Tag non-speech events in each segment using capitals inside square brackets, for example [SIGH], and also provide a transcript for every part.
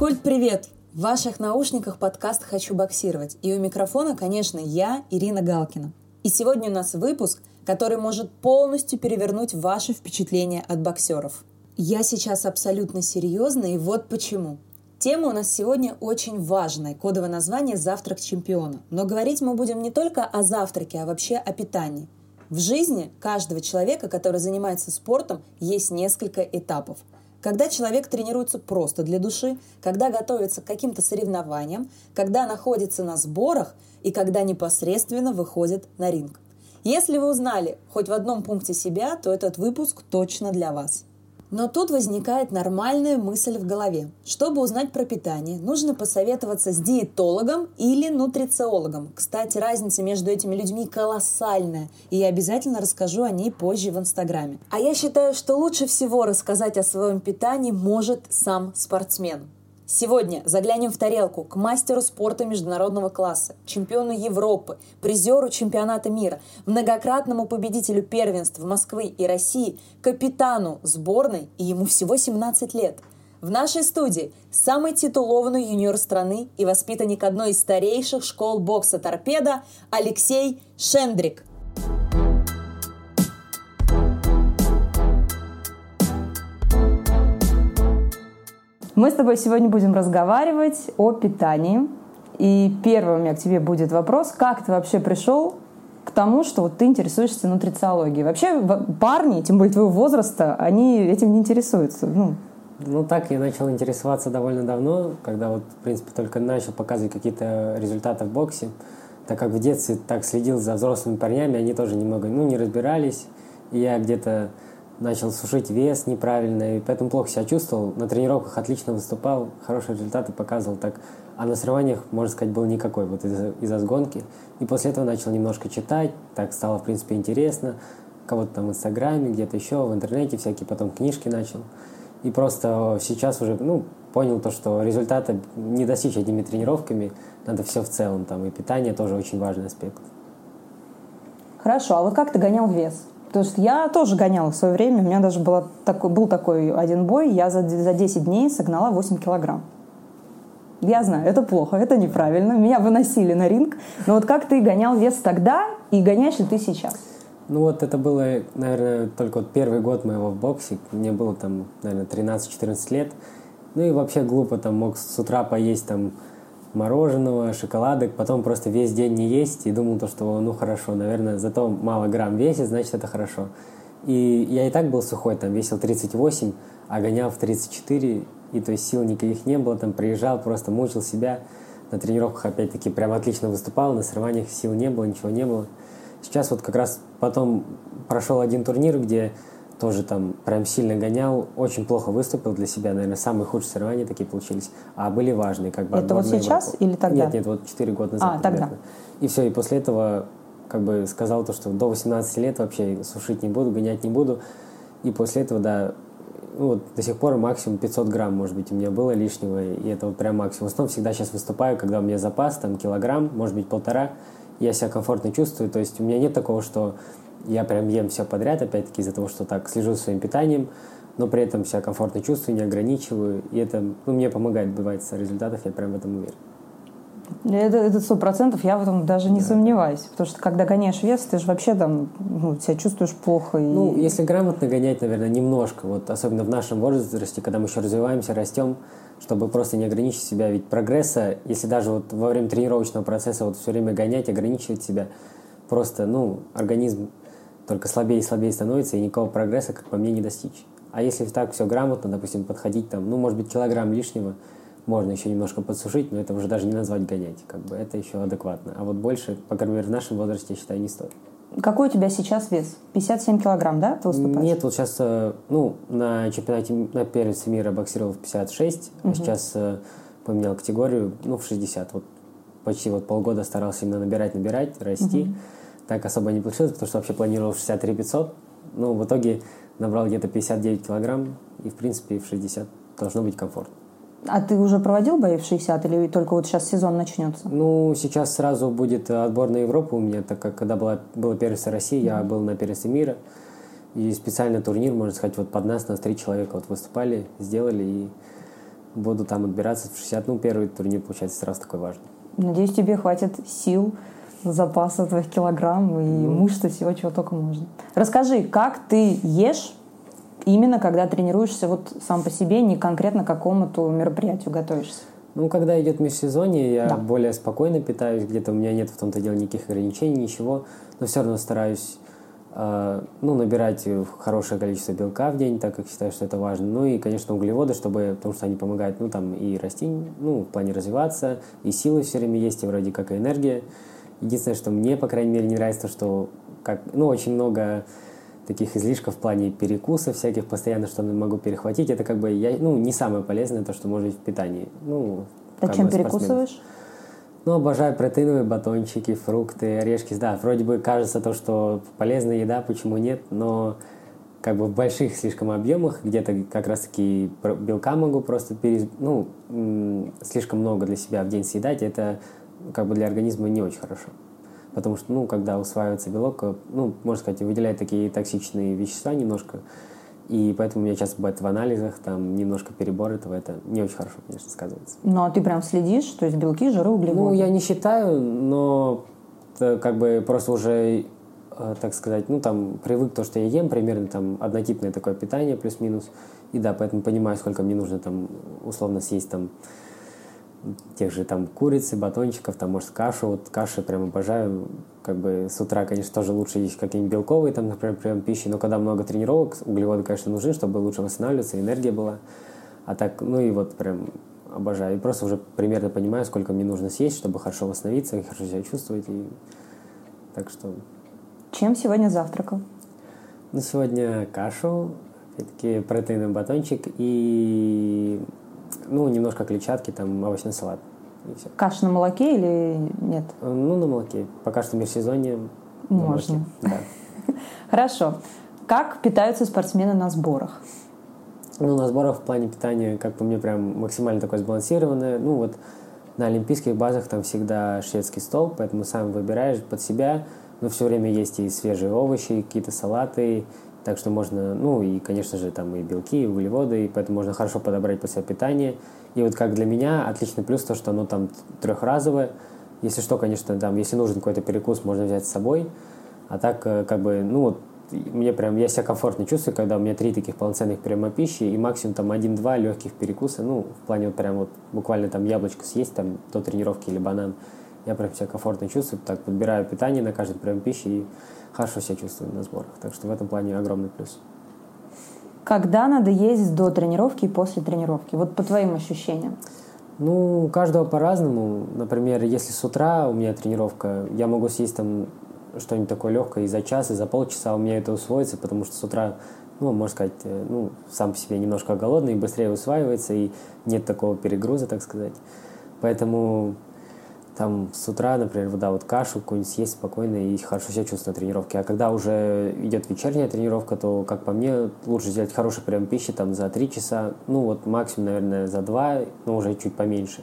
Физкульт, привет! В ваших наушниках подкаст «Хочу боксировать». И у микрофона, конечно, я, Ирина Галкина. И сегодня у нас выпуск, который может полностью перевернуть ваши впечатления от боксеров. Я сейчас абсолютно серьезно, и вот почему. Тема у нас сегодня очень важная, кодовое название «Завтрак чемпиона». Но говорить мы будем не только о завтраке, а вообще о питании. В жизни каждого человека, который занимается спортом, есть несколько этапов – когда человек тренируется просто для души, когда готовится к каким-то соревнованиям, когда находится на сборах и когда непосредственно выходит на ринг. Если вы узнали хоть в одном пункте себя, то этот выпуск точно для вас. Но тут возникает нормальная мысль в голове. Чтобы узнать про питание, нужно посоветоваться с диетологом или нутрициологом. Кстати, разница между этими людьми колоссальная, и я обязательно расскажу о ней позже в Инстаграме. А я считаю, что лучше всего рассказать о своем питании может сам спортсмен. Сегодня заглянем в тарелку к мастеру спорта международного класса, чемпиону Европы, призеру чемпионата мира, многократному победителю первенств Москвы и России, капитану сборной, и ему всего 17 лет. В нашей студии самый титулованный юниор страны и воспитанник одной из старейших школ бокса «Торпеда» Алексей Шендрик – Мы с тобой сегодня будем разговаривать о питании. И первый у меня к тебе будет вопрос, как ты вообще пришел к тому, что вот ты интересуешься нутрициологией. Вообще парни, тем более твоего возраста, они этим не интересуются. Ну, ну так я начал интересоваться довольно давно, когда вот, в принципе, только начал показывать какие-то результаты в боксе. Так как в детстве так следил за взрослыми парнями, они тоже немного, ну, не разбирались. И я где-то начал сушить вес неправильно, и поэтому плохо себя чувствовал. На тренировках отлично выступал, хорошие результаты показывал, так, а на соревнованиях, можно сказать, был никакой вот из-за из сгонки. И после этого начал немножко читать, так стало, в принципе, интересно. Кого-то там в Инстаграме, где-то еще, в интернете всякие, потом книжки начал. И просто сейчас уже, ну, понял то, что результата не достичь одними тренировками, надо все в целом, там, и питание тоже очень важный аспект. Хорошо, а вот как ты гонял вес? То есть я тоже гоняла в свое время. У меня даже было такой, был такой один бой. Я за, за 10 дней согнала 8 килограмм. Я знаю, это плохо, это неправильно. Меня выносили на ринг. Но вот как ты гонял вес тогда и гоняешь ли ты сейчас? Ну вот это было, наверное, только вот первый год моего в боксе. Мне было там, наверное, 13-14 лет. Ну и вообще глупо там мог с утра поесть там мороженого, шоколадок, потом просто весь день не есть и думал то, что ну хорошо, наверное, зато мало грамм весит, значит это хорошо. И я и так был сухой, там весил 38, а гонял в 34, и то есть сил никаких не было, там приезжал, просто мучил себя. На тренировках опять-таки прям отлично выступал, на соревнованиях сил не было, ничего не было. Сейчас вот как раз потом прошел один турнир, где тоже там прям сильно гонял, очень плохо выступил для себя, наверное, самые худшие соревнования такие получились, а были важные, как бы. Это вот сейчас Европу. или тогда? Нет, нет, вот 4 года назад. А, тогда. И все, и после этого как бы сказал то, что до 18 лет вообще сушить не буду, гонять не буду, и после этого, да, ну, вот до сих пор максимум 500 грамм, может быть, у меня было лишнего, и это вот прям максимум. В основном всегда сейчас выступаю, когда у меня запас, там, килограмм, может быть, полтора, я себя комфортно чувствую, то есть у меня нет такого, что я прям ем все подряд, опять-таки из-за того, что так слежу за своим питанием, но при этом себя комфортно чувствую, не ограничиваю, и это ну, мне помогает добиваться результатов, я прям в этом уверен. Это сто процентов, я в этом даже не да. сомневаюсь. Потому что когда гоняешь вес, ты же вообще там ну, себя чувствуешь плохо. И... Ну, если грамотно гонять, наверное, немножко. Вот особенно в нашем возрасте, когда мы еще развиваемся, растем, чтобы просто не ограничить себя. Ведь прогресса, если даже вот во время тренировочного процесса вот все время гонять, ограничивать себя, просто, ну, организм только слабее и слабее становится, и никакого прогресса, как по мне, не достичь. А если так все грамотно, допустим, подходить там, ну, может быть, килограмм лишнего, можно еще немножко подсушить, но это уже даже не назвать гонять, как бы это еще адекватно. А вот больше, по крайней мере, в нашем возрасте, я считаю, не стоит. Какой у тебя сейчас вес? 57 килограмм, да, ты выступаешь? Нет, вот сейчас, э, ну, на чемпионате, на первенстве мира боксировал в 56, угу. а сейчас э, поменял категорию, ну, в 60. Вот почти вот полгода старался именно набирать, набирать, расти. Угу так особо не получилось, потому что вообще планировал 63 500. Ну, в итоге набрал где-то 59 килограмм, и, в принципе, в 60 должно быть комфортно. А ты уже проводил бои в 60 или только вот сейчас сезон начнется? Ну, сейчас сразу будет отбор на Европу у меня, так как когда была, было первенство России, mm-hmm. я был на первенстве мира. И специальный турнир, можно сказать, вот под нас, нас три человека вот выступали, сделали, и буду там отбираться в 60. Ну, первый турнир, получается, сразу такой важный. Надеюсь, тебе хватит сил, запаса твоих килограмм и ну. мышц и всего, чего только можно. Расскажи, как ты ешь именно когда тренируешься вот сам по себе, не конкретно к какому-то мероприятию готовишься? Ну, когда идет межсезонье, я да. более спокойно питаюсь, где-то у меня нет в том-то деле никаких ограничений, ничего, но все равно стараюсь э, ну, набирать хорошее количество белка в день, так как считаю, что это важно. Ну и, конечно, углеводы, чтобы, потому что они помогают, ну, там, и расти, ну, в плане развиваться, и силы все время есть, и вроде как и энергия. Единственное, что мне, по крайней мере, не нравится, что, как, ну, очень много таких излишков в плане перекусов всяких постоянно, что могу перехватить, это как бы я, ну, не самое полезное, то, что может быть в питании. Ну, а чем перекусываешь? Ну, обожаю протеиновые батончики, фрукты, орешки. Да, вроде бы кажется то, что полезная еда, почему нет, но как бы в больших слишком объемах, где-то как раз-таки белка могу просто перез... ну, слишком много для себя в день съедать, это как бы для организма не очень хорошо. Потому что, ну, когда усваивается белок, э, ну, можно сказать, выделяет такие токсичные вещества немножко, и поэтому у меня часто бывает в анализах, там, немножко перебор этого, это не очень хорошо, конечно, сказывается. Ну, а ты прям следишь, то есть белки, жиры, углеводы? Ну, я не считаю, но как бы просто уже, э, так сказать, ну, там, привык то, что я ем, примерно там однотипное такое питание, плюс-минус, и да, поэтому понимаю, сколько мне нужно там условно съесть там тех же там курицы, батончиков, там, может, кашу. Вот каши прям обожаю. Как бы с утра, конечно, тоже лучше есть какие-нибудь белковые, там, например, прием пищи, но когда много тренировок, углеводы, конечно, нужны, чтобы лучше восстанавливаться, энергия была. А так, ну и вот прям обожаю. И просто уже примерно понимаю, сколько мне нужно съесть, чтобы хорошо восстановиться и хорошо себя чувствовать. И... Так что... Чем сегодня завтракал? Ну, сегодня кашу, опять-таки протеиновый батончик и ну, немножко клетчатки, там овощной салат. И. Каша на молоке или нет? Ну, на молоке. Пока что межсезонье. Можно. Да. [LAUGHS] Хорошо. Как питаются спортсмены на сборах? Ну, на сборах в плане питания, как по мне, прям максимально такое сбалансированное. Ну, вот на олимпийских базах там всегда шведский стол, поэтому сам выбираешь под себя. Но все время есть и свежие овощи, какие-то салаты, так что можно, ну и, конечно же, там и белки, и углеводы, и поэтому можно хорошо подобрать под себя питание. И вот как для меня отличный плюс то, что оно там трехразовое. Если что, конечно, там, если нужен какой-то перекус, можно взять с собой. А так, э, как бы, ну вот, мне прям, я себя комфортно чувствую, когда у меня три таких полноценных приема пищи и максимум там один-два легких перекуса, ну, в плане вот прям вот буквально там яблочко съесть там до тренировки или банан. Я прям себя комфортно чувствую, так подбираю питание на каждый прием пищи и хорошо себя чувствую на сборах. Так что в этом плане огромный плюс. Когда надо ездить до тренировки и после тренировки? Вот по твоим ощущениям. Ну, у каждого по-разному. Например, если с утра у меня тренировка, я могу съесть там что-нибудь такое легкое и за час, и за полчаса у меня это усвоится, потому что с утра, ну, можно сказать, э, ну, сам по себе немножко голодный, и быстрее усваивается, и нет такого перегруза, так сказать. Поэтому там с утра, например, да, вот кашу какую-нибудь съесть спокойно и хорошо себя чувствовать на тренировке. А когда уже идет вечерняя тренировка, то, как по мне, лучше сделать хороший прием пищи там за 3 часа, ну вот максимум, наверное, за 2, но уже чуть поменьше.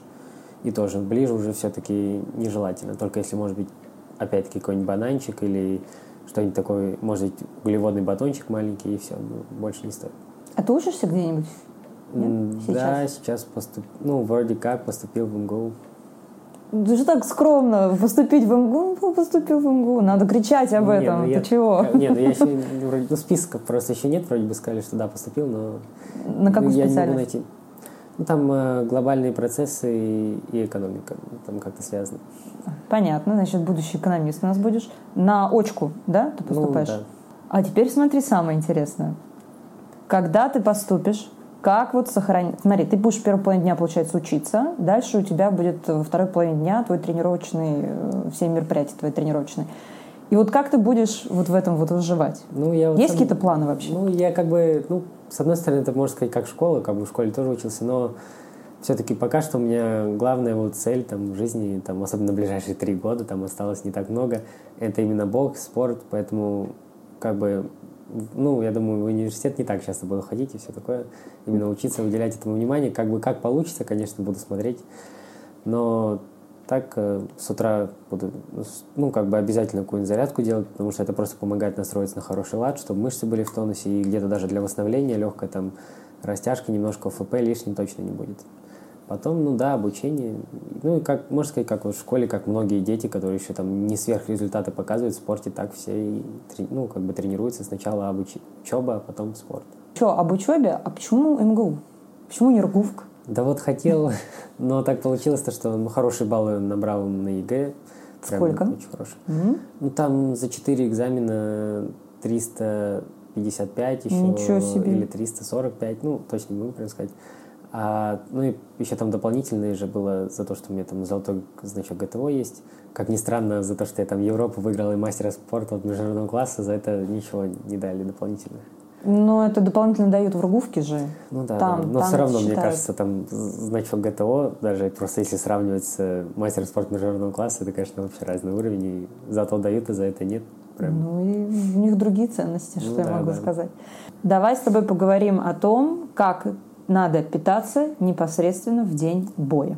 И тоже ближе уже все-таки нежелательно. Только если, может быть, опять-таки какой-нибудь бананчик или что-нибудь такое, может быть, углеводный батончик маленький, и все, ну, больше не стоит. А ты учишься где-нибудь? Нет? Сейчас? Да, сейчас поступ... ну, вроде как поступил в МГУ. Же так скромно поступить в МГУ, ну, поступил в МГУ. Надо кричать об этом. Не, ну, Ты чего? Нет, ну я еще [LAUGHS] вроде, ну, списка просто еще нет, вроде бы сказали, что да, поступил, но на какую я специальность? не могу найти. Ну, там э, глобальные процессы и, и экономика, там как-то связано. Понятно, значит, будущий экономист у нас будешь. На очку, да, ты поступаешь? Ну, да. А теперь смотри самое интересное. Когда ты поступишь, как вот сохранить... Смотри, ты будешь первую половину дня, получается, учиться. Дальше у тебя будет во второй половине дня твой тренировочный, э, все мероприятия твои тренировочные. И вот как ты будешь вот в этом вот выживать? Ну, я вот Есть сам... какие-то планы вообще? Ну, я как бы, ну, с одной стороны, это можно сказать как школа, как бы в школе тоже учился, но все-таки пока что у меня главная вот цель там в жизни, там, особенно ближайшие три года, там осталось не так много, это именно бокс, спорт, поэтому как бы ну, я думаю, в университет не так часто буду ходить и все такое. Именно учиться уделять этому внимание. Как бы как получится, конечно, буду смотреть. Но Так э, с утра буду, ну, как бы обязательно какую-нибудь зарядку делать, потому что это просто помогает настроиться на хороший лад, чтобы мышцы были в тонусе, и где-то даже для восстановления легкая там растяжка, немножко ФП лишней точно не будет. Потом, ну да, обучение. Ну как, можно сказать, как вот в школе, как многие дети, которые еще там не сверхрезультаты показывают в спорте, так все и, ну, как бы тренируются сначала обуч... учеба, а потом спорт. Что, об учебе? А почему МГУ? Почему не РГУФК? Да вот хотел, [LAUGHS] но так получилось, то, что хорошие баллы набрал на ЕГЭ. Прям Сколько? Очень хороший. Угу. Ну там за 4 экзамена 355 еще. Ничего себе. Или 345, ну точно не могу прям сказать. А, ну и еще там дополнительные же было за то, что у меня там золотой значок ГТО есть. Как ни странно, за то, что я там Европу выиграл и мастера спорта от международного класса, за это ничего не дали дополнительно. Но это дополнительно дают в Ргувке же. Ну да, там, да. но там все равно, считают. мне кажется, там значок ГТО, даже просто если сравнивать с мастером спорта международного класса, это, конечно, вообще разный уровень, и за то дают, и за это нет. Прям. Ну и у них другие ценности, что ну, я да, могу да. сказать. Давай с тобой поговорим о том, как надо питаться непосредственно в день боя.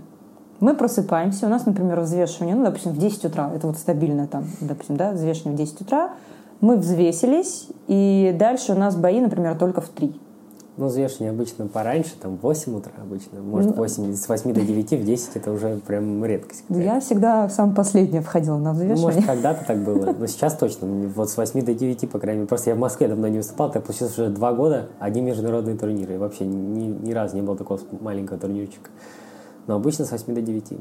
Мы просыпаемся, у нас, например, взвешивание, ну, допустим, в 10 утра, это вот стабильно там, допустим, да, взвешивание в 10 утра, мы взвесились, и дальше у нас бои, например, только в 3. Ну, взвешивание обычно пораньше, там, в 8 утра обычно. Может, 8, ну, с 8 до 9, в 10 это уже прям редкость. Я всегда сам последняя входила на взвешивание. Ну, может, когда-то так было, [LAUGHS] но сейчас точно. Вот с 8 до 9, по крайней мере. Просто я в Москве давно не выступал, так получилось уже два года, одни международные турниры. И вообще ни, ни разу не было такого маленького турнирчика. Но обычно с 8 до 9.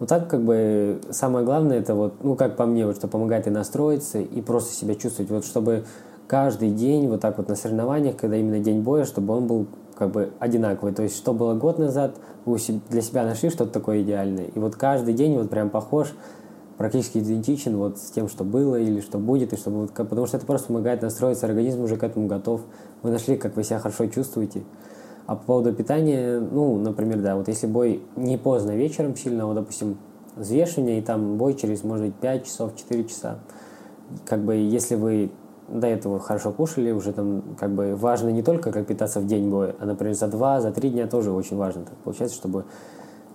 Ну так как бы самое главное это вот, ну как по мне, вот что помогает и настроиться, и просто себя чувствовать, вот чтобы каждый день вот так вот на соревнованиях, когда именно день боя, чтобы он был как бы одинаковый. То есть, что было год назад, вы для себя нашли что-то такое идеальное. И вот каждый день вот прям похож, практически идентичен вот с тем, что было или что будет, и чтобы вот, потому что это просто помогает настроиться, организм уже к этому готов. Вы нашли, как вы себя хорошо чувствуете. А по поводу питания, ну, например, да, вот если бой не поздно вечером сильно, вот, допустим, взвешивание, и там бой через, может быть, 5 часов, 4 часа, как бы, если вы до этого хорошо кушали, уже там, как бы, важно не только, как питаться в день боя, а, например, за 2, за 3 дня тоже очень важно. Так получается, чтобы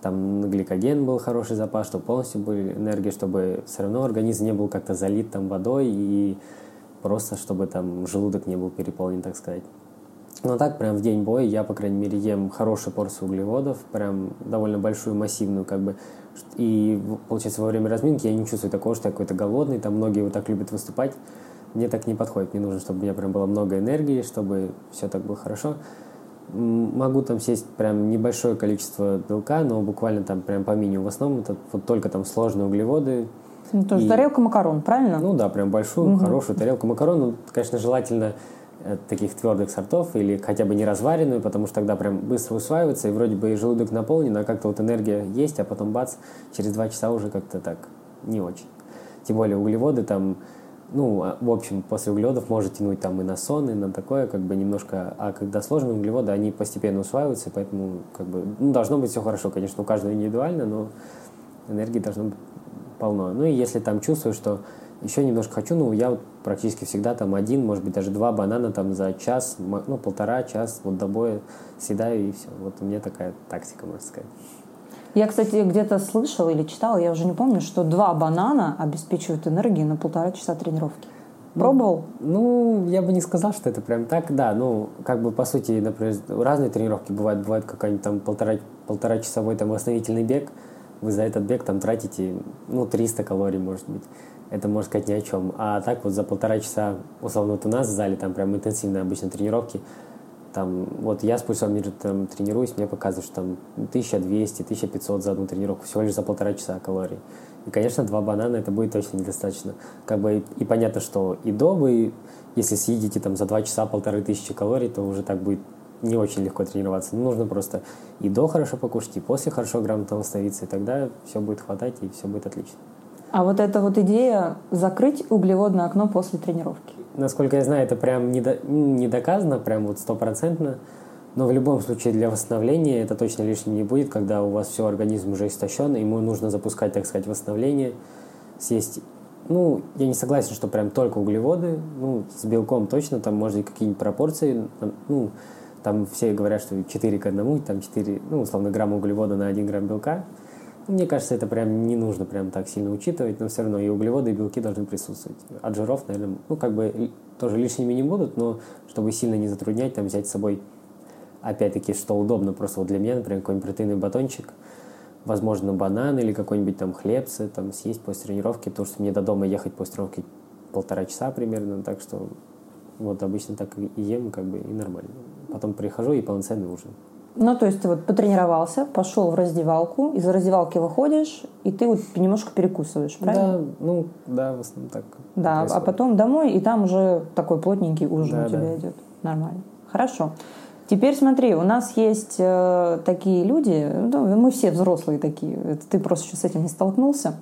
там гликоген был хороший запас, чтобы полностью были энергии, чтобы все равно организм не был как-то залит там водой и просто чтобы там желудок не был переполнен, так сказать. Но так, прям в день боя я, по крайней мере, ем хорошую порцию углеводов, прям довольно большую, массивную, как бы. И, получается, во время разминки я не чувствую такого, что я какой-то голодный, там многие вот так любят выступать. Мне так не подходит, мне нужно, чтобы у меня прям было много энергии, чтобы все так было хорошо. Могу там съесть прям небольшое количество белка, но буквально там прям по минимуму. В основном это вот только там сложные углеводы, ну, тоже и... тарелка макарон, правильно? Ну да, прям большую, угу. хорошую тарелку макарон. Ну, конечно, желательно Э, таких твердых сортов или хотя бы не разваренную, потому что тогда прям быстро усваивается, и вроде бы и желудок наполнен, а как-то вот энергия есть, а потом бац, через два часа уже как-то так не очень. Тем более углеводы там, ну, а, в общем, после углеводов может тянуть там и на сон, и на такое, как бы немножко, а когда сложные углеводы, они постепенно усваиваются, поэтому как бы, ну, должно быть все хорошо, конечно, у каждого индивидуально, но энергии должно быть полно. Ну и если там чувствую, что еще немножко хочу, ну, я вот практически всегда там один, может быть, даже два банана там за час, ну, полтора час вот до боя съедаю, и все. Вот у меня такая тактика, можно сказать. Я, кстати, где-то слышала или читала, я уже не помню, что два банана обеспечивают энергию на полтора часа тренировки. Ну, Пробовал? Ну, ну, я бы не сказал, что это прям так, да. Ну, как бы, по сути, например, разные тренировки бывают. Бывает какой-нибудь там полтора, полтора часовой там восстановительный бег. Вы за этот бег там тратите, ну, 300 калорий, может быть это можно сказать ни о чем. А так вот за полтора часа, условно, вот у нас в зале там прям интенсивные обычно тренировки, там, вот я с пульсометром там, тренируюсь, мне показывают, что там 1200, 1500 за одну тренировку, всего лишь за полтора часа калорий. И, конечно, два банана это будет точно недостаточно. Как бы и, и понятно, что и до вы, если съедите там за два часа полторы тысячи калорий, то уже так будет не очень легко тренироваться. нужно просто и до хорошо покушать, и после хорошо грамотно восстановиться, и тогда все будет хватать, и все будет отлично. А вот эта вот идея закрыть углеводное окно после тренировки. Насколько я знаю, это прям не, до, не доказано, прям вот стопроцентно. Но в любом случае для восстановления это точно лишним не будет, когда у вас все, организм уже истощен, ему нужно запускать, так сказать, восстановление, съесть. Ну, я не согласен, что прям только углеводы. Ну, с белком точно, там быть какие-нибудь пропорции. Ну, там все говорят, что 4 к 1, там 4, ну, условно, грамма углевода на 1 грамм белка. Мне кажется, это прям не нужно прям так сильно учитывать, но все равно и углеводы, и белки должны присутствовать. От жиров, наверное, ну, как бы тоже лишними не будут, но чтобы сильно не затруднять, там взять с собой, опять-таки, что удобно, просто вот для меня, например, какой-нибудь протеиновый батончик, возможно, банан или какой-нибудь там хлебцы там съесть после тренировки, потому что мне до дома ехать после тренировки полтора часа примерно, так что вот обычно так и ем, как бы, и нормально. Потом прихожу и полноценный ужин. Ну, то есть ты вот потренировался, пошел в раздевалку, из раздевалки выходишь, и ты вот немножко перекусываешь, правильно? Да, ну, да, в основном так. Да, происходит. а потом домой, и там уже такой плотненький ужин да, у тебя да. идет. Нормально. Хорошо. Теперь смотри, у нас есть э, такие люди, ну, мы все взрослые такие, это ты просто еще с этим не столкнулся.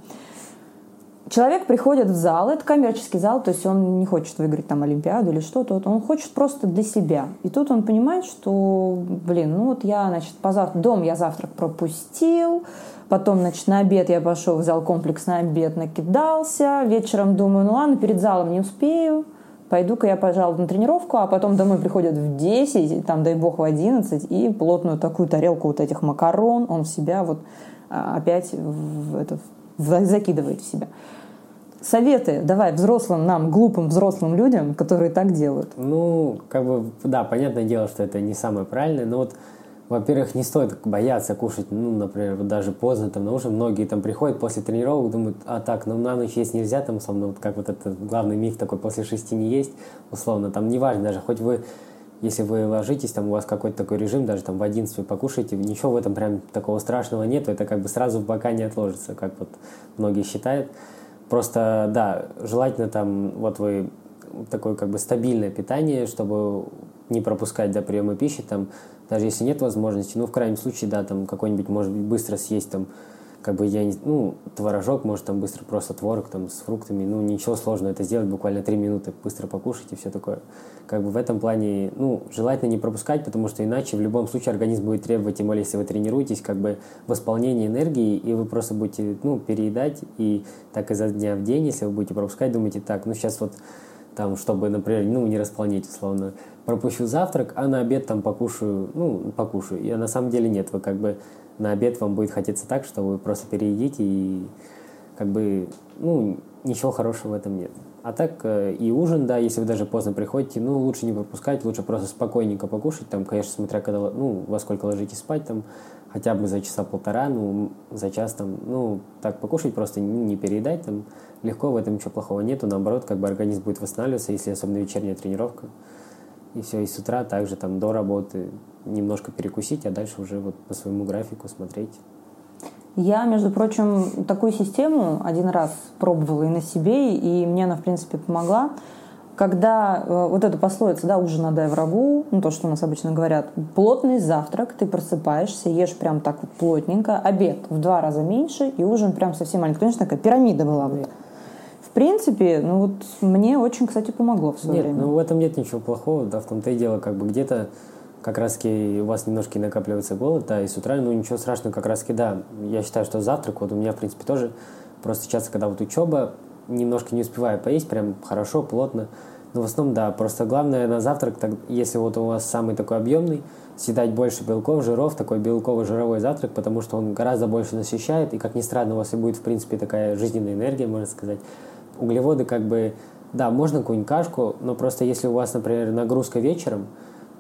Человек приходит в зал, это коммерческий зал, то есть он не хочет выиграть там Олимпиаду или что-то, он хочет просто для себя. И тут он понимает, что, блин, ну вот я, значит, позавтра, дом я завтрак пропустил, потом, значит, на обед я пошел в зал комплекс на обед, накидался, вечером думаю, ну ладно, перед залом не успею, пойду-ка я, пожалуй, на тренировку, а потом домой приходят в 10, там, дай бог, в 11, и плотную такую тарелку вот этих макарон он в себя вот а, опять в это, закидывает в себя. Советы давай взрослым нам, глупым взрослым людям, которые так делают. Ну, как бы, да, понятное дело, что это не самое правильное, но вот во-первых, не стоит бояться кушать, ну, например, вот даже поздно, там, на ужин. Многие там приходят после тренировок, думают, а так, ну, на ночь есть нельзя, там, условно, вот как вот этот главный миф такой, после шести не есть, условно, там, неважно, даже хоть вы если вы ложитесь, там у вас какой-то такой режим, даже там в 11 вы покушаете, ничего в этом прям такого страшного нет, это как бы сразу в бока не отложится, как вот многие считают. Просто, да, желательно там, вот вы такое как бы стабильное питание, чтобы не пропускать до приема пищи, там, даже если нет возможности, ну, в крайнем случае, да, там, какой-нибудь, может быть, быстро съесть, там, как бы я ну, творожок, может, там быстро просто творог там с фруктами, ну, ничего сложного это сделать, буквально три минуты быстро покушать и все такое. Как бы в этом плане, ну, желательно не пропускать, потому что иначе в любом случае организм будет требовать, тем более, если вы тренируетесь, как бы восполнение энергии, и вы просто будете, ну, переедать, и так изо дня в день, если вы будете пропускать, думаете, так, ну, сейчас вот там, чтобы, например, ну, не располнить, условно, пропущу завтрак, а на обед там покушаю, ну, покушаю. И на самом деле нет, вы как бы на обед вам будет хотеться так, что вы просто переедите и как бы, ну, ничего хорошего в этом нет. А так э, и ужин, да, если вы даже поздно приходите, ну, лучше не пропускать, лучше просто спокойненько покушать, там, конечно, смотря когда, ну, во сколько ложитесь спать, там, хотя бы за часа полтора, ну, за час, там, ну, так покушать, просто не, не переедать, там, легко, в этом ничего плохого нету, наоборот, как бы организм будет восстанавливаться, если особенно вечерняя тренировка, и все, и с утра также там до работы немножко перекусить, а дальше уже вот по своему графику смотреть. Я, между прочим, такую систему один раз пробовала и на себе, и мне она, в принципе, помогла. Когда э, вот эта пословица, да, ужин отдай врагу, ну, то, что у нас обычно говорят, плотный завтрак, ты просыпаешься, ешь прям так вот плотненько, обед в два раза меньше, и ужин прям совсем маленький. Конечно, такая пирамида была бы принципе, ну вот мне очень, кстати, помогло в свое нет, время. ну в этом нет ничего плохого, да, в том-то и дело, как бы где-то как раз таки у вас немножко накапливается голод, да, и с утра, ну ничего страшного, как раз таки, да, я считаю, что завтрак, вот у меня, в принципе, тоже, просто часто, когда вот учеба, немножко не успеваю поесть, прям хорошо, плотно, но в основном, да, просто главное на завтрак, так, если вот у вас самый такой объемный, съедать больше белков, жиров, такой белково-жировой завтрак, потому что он гораздо больше насыщает, и, как ни странно, у вас и будет, в принципе, такая жизненная энергия, можно сказать, углеводы как бы, да, можно какую-нибудь кашку, но просто если у вас, например, нагрузка вечером,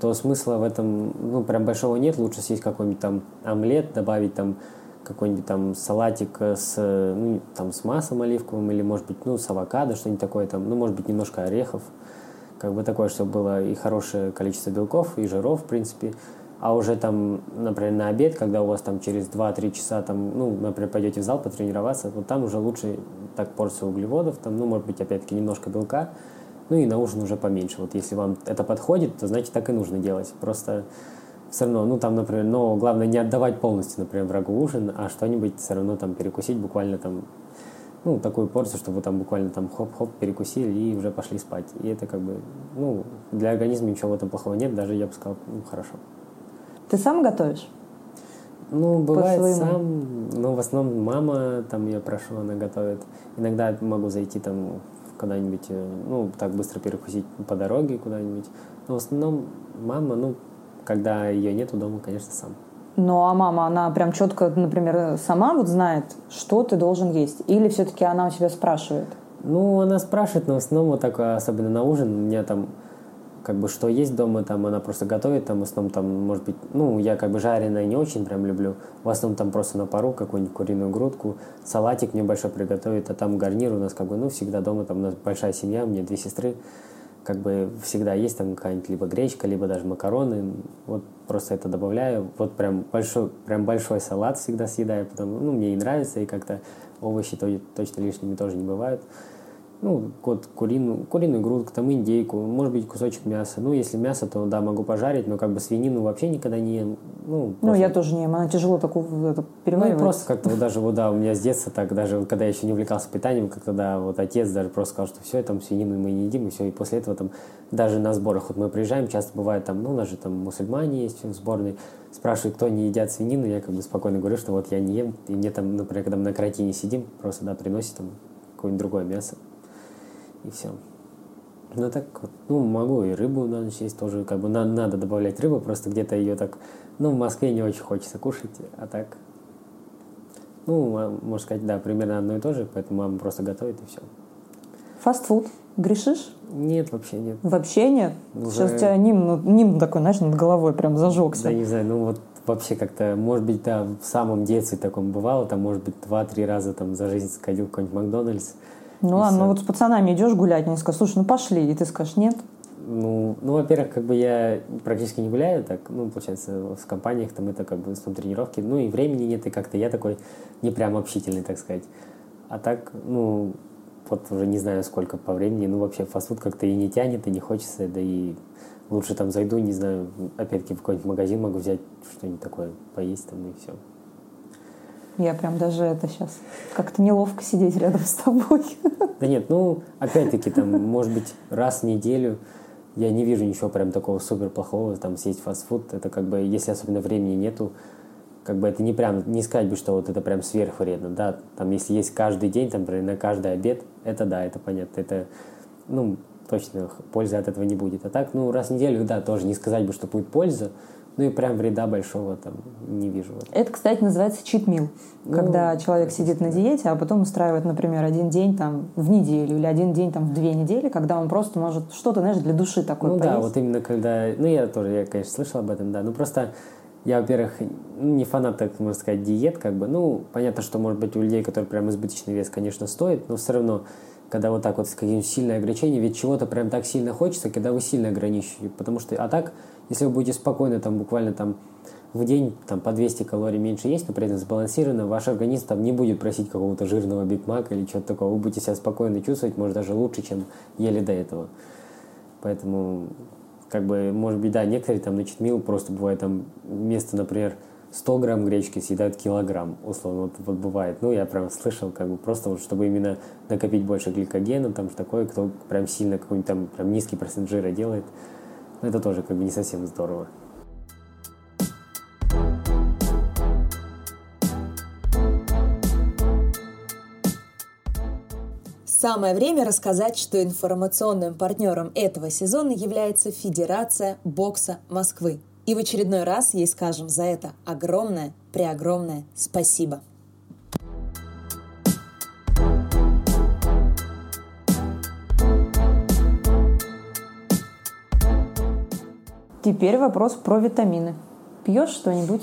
то смысла в этом, ну, прям большого нет. Лучше съесть какой-нибудь там омлет, добавить там какой-нибудь там салатик с, ну, там, с маслом оливковым или, может быть, ну, с авокадо, что-нибудь такое там, ну, может быть, немножко орехов. Как бы такое, чтобы было и хорошее количество белков, и жиров, в принципе. А уже там, например, на обед, когда у вас там через 2-3 часа там, ну, например, пойдете в зал потренироваться, вот там уже лучше так порцию углеводов, там, ну, может быть, опять-таки немножко белка, ну и на ужин уже поменьше. Вот если вам это подходит, то значит так и нужно делать. Просто все равно, ну там, например, но главное не отдавать полностью, например, врагу ужин, а что-нибудь все равно там перекусить буквально там, ну, такую порцию, чтобы там буквально там хоп-хоп перекусили и уже пошли спать. И это как бы, ну, для организма ничего в этом плохого нет, даже я бы сказал, ну, хорошо. Ты сам готовишь? Ну, бывает сам, но в основном мама, там я прошу, она готовит. Иногда могу зайти там куда-нибудь, э, ну, так быстро перекусить по дороге куда-нибудь. Но в основном мама, ну, когда ее нету дома, конечно, сам. Ну, а мама, она прям четко, например, сама вот знает, что ты должен есть? Или все-таки она у тебя спрашивает? Ну, она спрашивает, но в основном вот так, особенно на ужин, у меня там как бы что есть дома, там она просто готовит, там в основном там, может быть, ну, я как бы жареное не очень прям люблю, в основном там просто на пару какую-нибудь куриную грудку, салатик небольшой приготовит, а там гарнир у нас как бы, ну, всегда дома, там у нас большая семья, у меня две сестры, как бы всегда есть там какая-нибудь либо гречка, либо даже макароны, вот просто это добавляю, вот прям большой, прям большой салат всегда съедаю, потому, ну, мне и нравится, и как-то овощи то, точно лишними тоже не бывают ну, вот куриную, куриную грудку, там индейку, может быть, кусочек мяса. Ну, если мясо, то да, могу пожарить, но как бы свинину вообще никогда не ем. Ну, просто... ну я тоже не ем, она тяжело такую это, переваривается. Ну, просто как-то вот даже, вот, да, у меня с детства так, даже вот, когда я еще не увлекался питанием, как-то, да, вот отец даже просто сказал, что все, там свинину мы не едим, и все, и после этого там даже на сборах, вот мы приезжаем, часто бывает там, ну, у нас же там мусульмане есть в сборной, спрашивают, кто не едят свинину, я как бы спокойно говорю, что вот я не ем, и мне там, например, когда мы на карантине сидим, просто, да, приносят там какое-нибудь другое мясо и все. Ну так вот, ну могу и рыбу на ночь есть тоже, как бы надо, надо добавлять рыбу, просто где-то ее так, ну в Москве не очень хочется кушать, а так, ну, а, можно сказать, да, примерно одно и то же, поэтому мама просто готовит и все. Фастфуд. Грешишь? Нет, вообще нет. Вообще нет? Уже... Сейчас у тебя ним, ну, ним такой, знаешь, над головой прям зажегся. Да не знаю, ну вот вообще как-то, может быть, да, в самом детстве таком бывало, там, может быть, два-три раза там за жизнь сходил в какой-нибудь Макдональдс, ну ладно, ну вот с пацанами идешь гулять, они скажут, слушай, ну пошли, и ты скажешь, нет. Ну, ну, во-первых, как бы я практически не гуляю, так, ну, получается, в компаниях там это как бы там тренировки, ну, и времени нет, и как-то я такой не прям общительный, так сказать. А так, ну, вот уже не знаю, сколько по времени, ну, вообще фастфуд как-то и не тянет, и не хочется, да и лучше там зайду, не знаю, опять-таки в какой-нибудь магазин могу взять что-нибудь такое, поесть там и все. Я прям даже это сейчас как-то неловко сидеть рядом с тобой. Да нет, ну, опять-таки, там, может быть, раз в неделю я не вижу ничего прям такого супер плохого, там, съесть фастфуд. Это как бы, если особенно времени нету, как бы это не прям, не сказать бы, что вот это прям сверхвредно, да, там, если есть каждый день, там, например, на каждый обед, это да, это понятно, это, ну, точно пользы от этого не будет. А так, ну, раз в неделю, да, тоже не сказать бы, что будет польза, ну и прям вреда большого там не вижу. Это, кстати, называется читмил. Ну, когда человек сидит на диете, а потом устраивает, например, один день там в неделю или один день там в две недели, когда он просто может что-то, знаешь, для души такое Ну поесть. да, вот именно когда... Ну я тоже, я, конечно, слышал об этом, да. Ну просто я, во-первых, не фанат, так можно сказать, диет, как бы. Ну, понятно, что, может быть, у людей, которые прям избыточный вес, конечно, стоит, но все равно когда вот так вот с каким-то сильным ограничением, ведь чего-то прям так сильно хочется, когда вы сильно ограничиваете, потому что, а так, если вы будете спокойно там буквально там в день там по 200 калорий меньше есть, но при этом сбалансированно, ваш организм там не будет просить какого-то жирного бигмака или чего-то такого. Вы будете себя спокойно чувствовать, может даже лучше, чем ели до этого. Поэтому, как бы, может быть, да, некоторые там на читмил просто бывает там вместо, например, 100 грамм гречки съедают килограмм, условно, вот, вот бывает. Ну, я прям слышал, как бы просто вот, чтобы именно накопить больше гликогена, там такое, кто прям сильно какой-нибудь там прям низкий процент жира делает, но это тоже как бы не совсем здорово. Самое время рассказать, что информационным партнером этого сезона является Федерация бокса Москвы. И в очередной раз ей скажем за это огромное, преогромное спасибо. Теперь вопрос про витамины. Пьешь что-нибудь?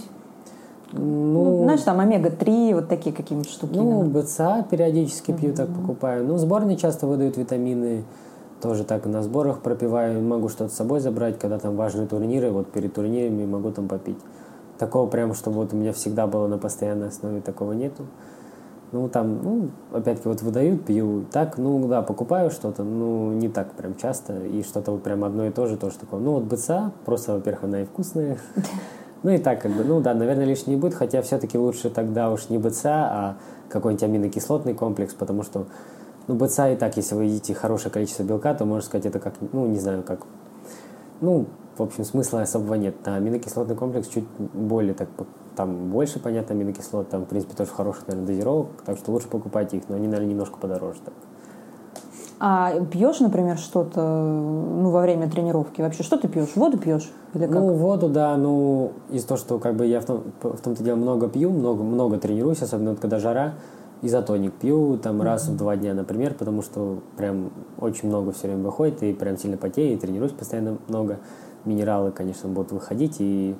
Ну, ну, знаешь, там омега-3, вот такие какие-нибудь штуки. Ну, БЦА периодически пью, mm-hmm. так покупаю. Ну, сборные часто выдают витамины. Тоже так на сборах пропиваю. Могу что-то с собой забрать, когда там важные турниры. Вот перед турнирами могу там попить. Такого прям, чтобы вот у меня всегда было на постоянной основе, такого нету. Ну, там, ну, опять-таки, вот выдают, пью. Так, ну, да, покупаю что-то, ну, не так прям часто. И что-то вот прям одно и то же, тоже такое. Ну, вот БЦА, просто, во-первых, она и вкусная. [LAUGHS] Ну, и так, как бы, ну, да, наверное, лишней не будет, хотя все-таки лучше тогда уж не БЦА, а какой-нибудь аминокислотный комплекс, потому что, ну, БЦА и так, если вы едите хорошее количество белка, то, можно сказать, это как, ну, не знаю, как, ну, в общем, смысла особого нет. А аминокислотный комплекс чуть более так там больше, понятно, аминокислот, там, в принципе, тоже хороших, наверное, дозировок, так что лучше покупать их, но они, наверное, немножко подороже. Так. А пьешь, например, что-то ну, во время тренировки? Вообще, что ты пьешь? Воду пьешь? Или как? Ну, воду, да. Ну, из-за того, что как бы я в, том, в том-то деле много пью, много, много тренируюсь, особенно вот, когда жара, изотоник пью там mm-hmm. раз в два дня, например, потому что прям очень много все время выходит, и прям сильно потею, и тренируюсь постоянно много. Минералы, конечно, будут выходить, и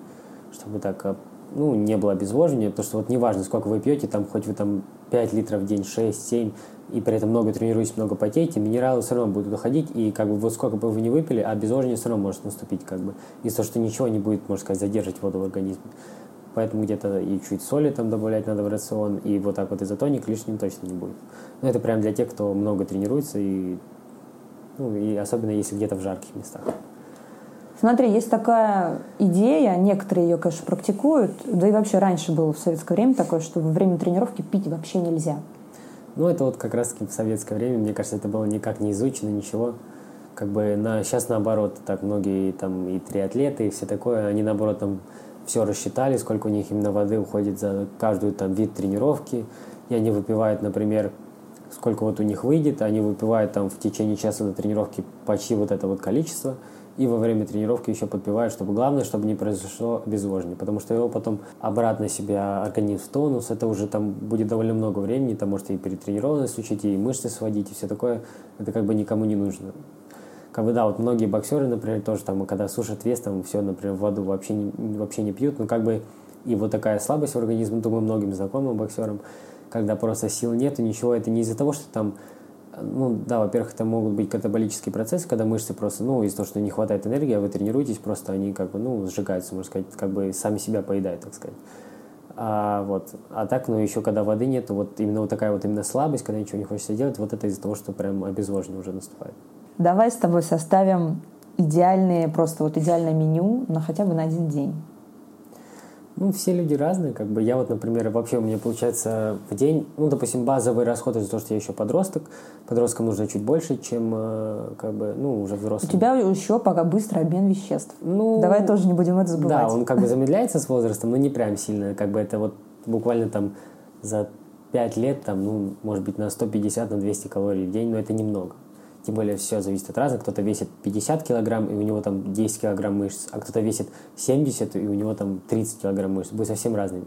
чтобы так а, ну, не было обезвоживания, потому что вот неважно, сколько вы пьете, там хоть вы там 5 литров в день, 6, 7, и при этом много тренируетесь, много потеете, минералы все равно будут уходить, и как бы вот сколько бы вы не выпили, а обезвоживание все равно может наступить, как бы, из-за того, что ничего не будет, можно сказать, задерживать воду в организме. Поэтому где-то и чуть соли там добавлять надо в рацион, и вот так вот изотоник лишним точно не будет. Но это прям для тех, кто много тренируется, и, ну, и особенно если где-то в жарких местах. Смотри, есть такая идея, некоторые ее, конечно, практикуют, да и вообще раньше было в советское время такое, что во время тренировки пить вообще нельзя. Ну, это вот как раз-таки в советское время, мне кажется, это было никак не изучено, ничего. Как бы на, сейчас наоборот, так многие там и триатлеты, и все такое, они наоборот там все рассчитали, сколько у них именно воды уходит за каждую там вид тренировки, и они выпивают, например, сколько вот у них выйдет, они выпивают там в течение часа до тренировки почти вот это вот количество – и во время тренировки еще подпевают, чтобы главное, чтобы не произошло обезвоживание, потому что его потом обратно себя организм в тонус, это уже там будет довольно много времени, там может и перетренированность учить, и мышцы сводить, и все такое, это как бы никому не нужно. Как бы, да, вот многие боксеры, например, тоже там, когда сушат вес, там все, например, воду вообще не, вообще не пьют, но как бы и вот такая слабость в организме, думаю, многим знакомым боксерам, когда просто сил нет, и ничего, это не из-за того, что там ну, да, во-первых, это могут быть катаболические процессы, когда мышцы просто, ну, из-за того, что не хватает энергии, а вы тренируетесь, просто они как бы, ну, сжигаются, можно сказать, как бы сами себя поедают, так сказать. А, вот. а так, ну, еще когда воды нет, вот именно вот такая вот именно слабость, когда ничего не хочется делать, вот это из-за того, что прям обезвоживание уже наступает. Давай с тобой составим идеальные, просто вот идеальное меню на хотя бы на один день. Ну, все люди разные, как бы. Я вот, например, вообще у меня получается в день, ну, допустим, базовый расход из-за того, что я еще подросток. Подросткам нужно чуть больше, чем, э, как бы, ну, уже взрослым. У тебя еще пока быстрый обмен веществ. Ну, Давай тоже не будем это забывать. Да, он как бы замедляется с возрастом, но не прям сильно. Как бы это вот буквально там за 5 лет, там, ну, может быть, на 150, на 200 калорий в день, но это немного. Тем более все зависит от разных. Кто-то весит 50 килограмм, и у него там 10 килограмм мышц, а кто-то весит 70, и у него там 30 килограмм мышц. Будет совсем разный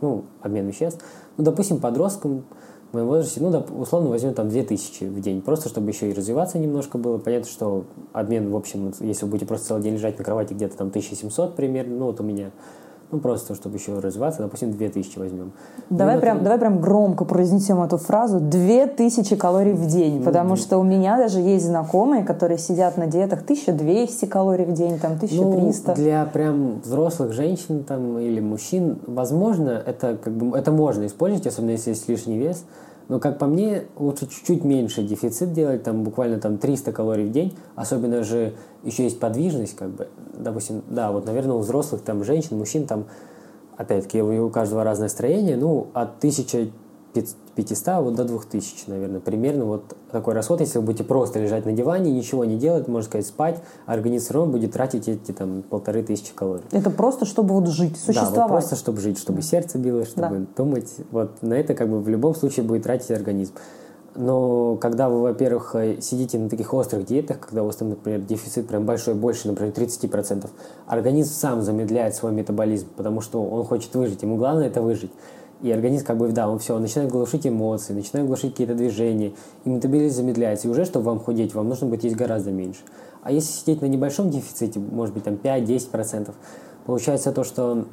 ну, обмен веществ. Ну, допустим, подросткам в моем возрасте, ну, условно возьмем там 2000 в день, просто чтобы еще и развиваться немножко было. Понятно, что обмен, в общем, если вы будете просто целый день лежать на кровати, где-то там 1700 примерно, ну, вот у меня ну, просто, чтобы еще развиваться, допустим, 2000 возьмем. Давай, ну, прям, давай прям громко произнесем эту фразу. 2000 калорий в день, ну, потому что у меня даже есть знакомые, которые сидят на диетах 1200 калорий в день, там 1300. Ну, для прям взрослых женщин там, или мужчин, возможно, это, как бы, это можно использовать, особенно если есть лишний вес, но, как по мне, лучше чуть-чуть меньше дефицит делать, там буквально там 300 калорий в день. Особенно же еще есть подвижность, как бы. Допустим, да, вот, наверное, у взрослых, там, женщин, мужчин, там, опять-таки, у каждого разное строение, ну, от 1000 500 вот до 2000, наверное, примерно вот такой расход, если вы будете просто лежать на диване, ничего не делать, можно сказать, спать, организм все равно будет тратить эти там полторы тысячи калорий. Это просто, чтобы вот жить, существовать. Да, вот просто, чтобы жить, чтобы сердце било, чтобы да. думать, вот на это как бы в любом случае будет тратить организм. Но когда вы, во-первых, сидите на таких острых диетах, когда у вас там, например, дефицит прям большой, больше, например, 30%, организм сам замедляет свой метаболизм, потому что он хочет выжить. Ему главное это выжить. И организм как бы, да, он все, он начинает глушить эмоции, начинает глушить какие-то движения, и метаболизм замедляется. И уже, чтобы вам худеть, вам нужно будет есть гораздо меньше. А если сидеть на небольшом дефиците, может быть, там 5-10%, получается то, что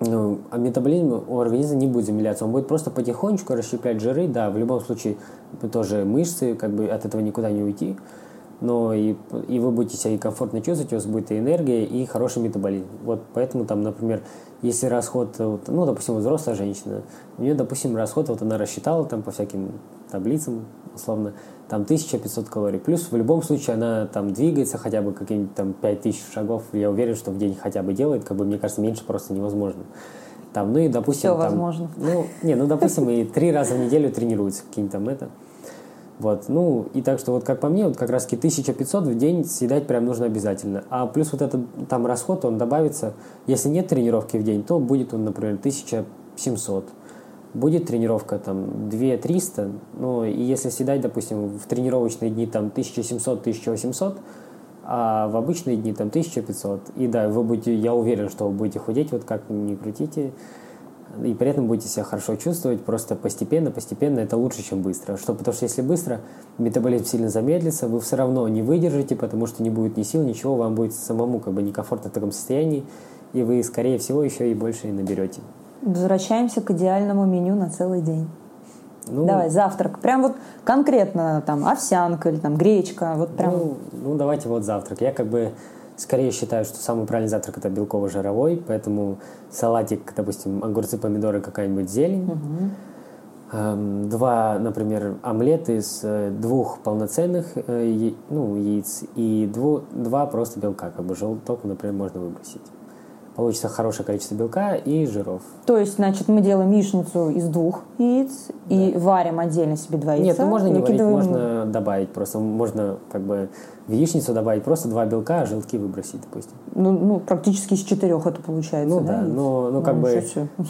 ну, а метаболизм у организма не будет замедляться, он будет просто потихонечку расщеплять жиры, да, в любом случае тоже мышцы, как бы от этого никуда не уйти, но и, и вы будете себя и комфортно чувствовать, у вас будет и энергия, и хороший метаболизм. Вот поэтому там, например, если расход, вот, ну, допустим, взрослая женщина, у нее, допустим, расход, вот она рассчитала там по всяким таблицам, условно, там 1500 калорий. Плюс в любом случае она там двигается хотя бы какие-нибудь там 5000 шагов, я уверен, что в день хотя бы делает, как бы, мне кажется, меньше просто невозможно. Там, ну и, допустим... Все там, возможно. Ну, не, ну, допустим, и три раза в неделю тренируется какие-нибудь там это. Вот, ну, и так что вот как по мне, вот как раз 1500 в день съедать прям нужно обязательно. А плюс вот этот там расход, он добавится, если нет тренировки в день, то будет он, например, 1700. будет тренировка там 2-300, ну и если съедать, допустим, в тренировочные дни там 1700-1800, а в обычные дни там 1500, и да, вы будете, я уверен, что вы будете худеть, вот как ни крутите, и при этом будете себя хорошо чувствовать, просто постепенно, постепенно это лучше, чем быстро. Что, потому что если быстро, метаболизм сильно замедлится, вы все равно не выдержите, потому что не будет ни сил, ничего, вам будет самому как бы некомфортно в таком состоянии, и вы, скорее всего, еще и больше и наберете. Возвращаемся к идеальному меню на целый день. Ну, Давай, завтрак. Прям вот конкретно там овсянка или там гречка. Вот прям... ну, ну, давайте вот завтрак. Я как бы скорее считаю, что самый правильный завтрак это белково-жировой, поэтому салатик, допустим, огурцы, помидоры, какая-нибудь зелень. Угу. Два, например, омлета из э, двух полноценных э, ну, яиц и дву, два просто белка, как бы желток, например, можно выбросить получится хорошее количество белка и жиров. То есть, значит, мы делаем яичницу из двух яиц да. и варим отдельно себе два яйца. Нет, ну можно не варить, можно добавить просто, можно как бы в яичницу добавить просто два белка, а желтки выбросить, допустим. Ну, ну практически из четырех это получается, ну, да? Ну, ну как ну, бы,